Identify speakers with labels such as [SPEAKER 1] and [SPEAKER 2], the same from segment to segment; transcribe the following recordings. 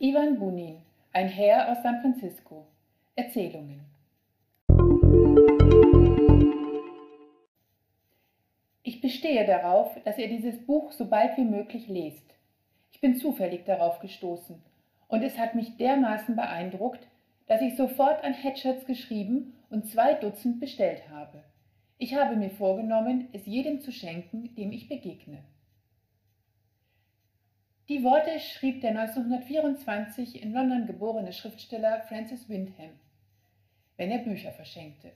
[SPEAKER 1] Ivan Bunin, ein Herr aus San Francisco. Erzählungen. Ich bestehe darauf, dass ihr dieses Buch so bald wie möglich lest. Ich bin zufällig darauf gestoßen und es hat mich dermaßen beeindruckt, dass ich sofort an Hatchards geschrieben und zwei Dutzend bestellt habe. Ich habe mir vorgenommen, es jedem zu schenken, dem ich begegne. Die Worte schrieb der 1924 in London geborene Schriftsteller Francis Windham, wenn er Bücher verschenkte.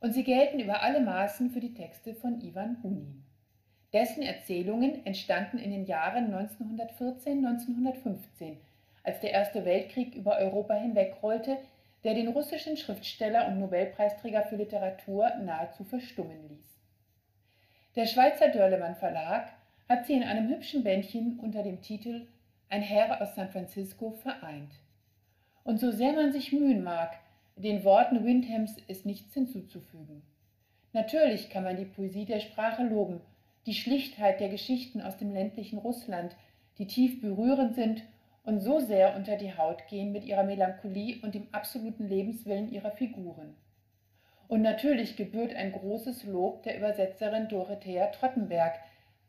[SPEAKER 1] Und sie gelten über alle Maßen für die Texte von Ivan Bunin. Dessen Erzählungen entstanden in den Jahren 1914-1915, als der Erste Weltkrieg über Europa hinwegrollte, der den russischen Schriftsteller und Nobelpreisträger für Literatur nahezu verstummen ließ. Der Schweizer Dörlemann Verlag hat sie in einem hübschen Bändchen unter dem Titel Ein Herr aus San Francisco vereint. Und so sehr man sich mühen mag, den Worten Windhams ist nichts hinzuzufügen. Natürlich kann man die Poesie der Sprache loben, die Schlichtheit der Geschichten aus dem ländlichen Russland, die tief berührend sind und so sehr unter die Haut gehen mit ihrer Melancholie und dem absoluten Lebenswillen ihrer Figuren. Und natürlich gebührt ein großes Lob der Übersetzerin Dorothea Trottenberg,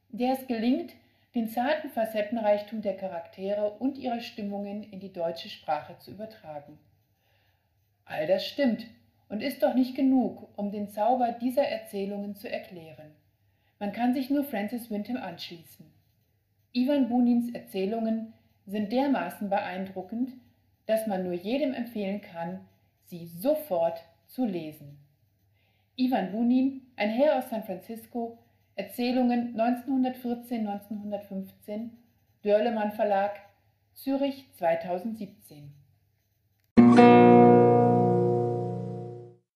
[SPEAKER 1] der es gelingt, den zarten Facettenreichtum der Charaktere und ihrer Stimmungen in die deutsche Sprache zu übertragen. All das stimmt und ist doch nicht genug, um den Zauber dieser Erzählungen zu erklären. Man kann sich nur Francis Windham anschließen. Ivan Bunins Erzählungen sind dermaßen beeindruckend, dass man nur jedem empfehlen kann, sie sofort zu lesen. Ivan Bunin, ein Herr aus San Francisco, Erzählungen 1914-1915, Dörlemann Verlag, Zürich 2017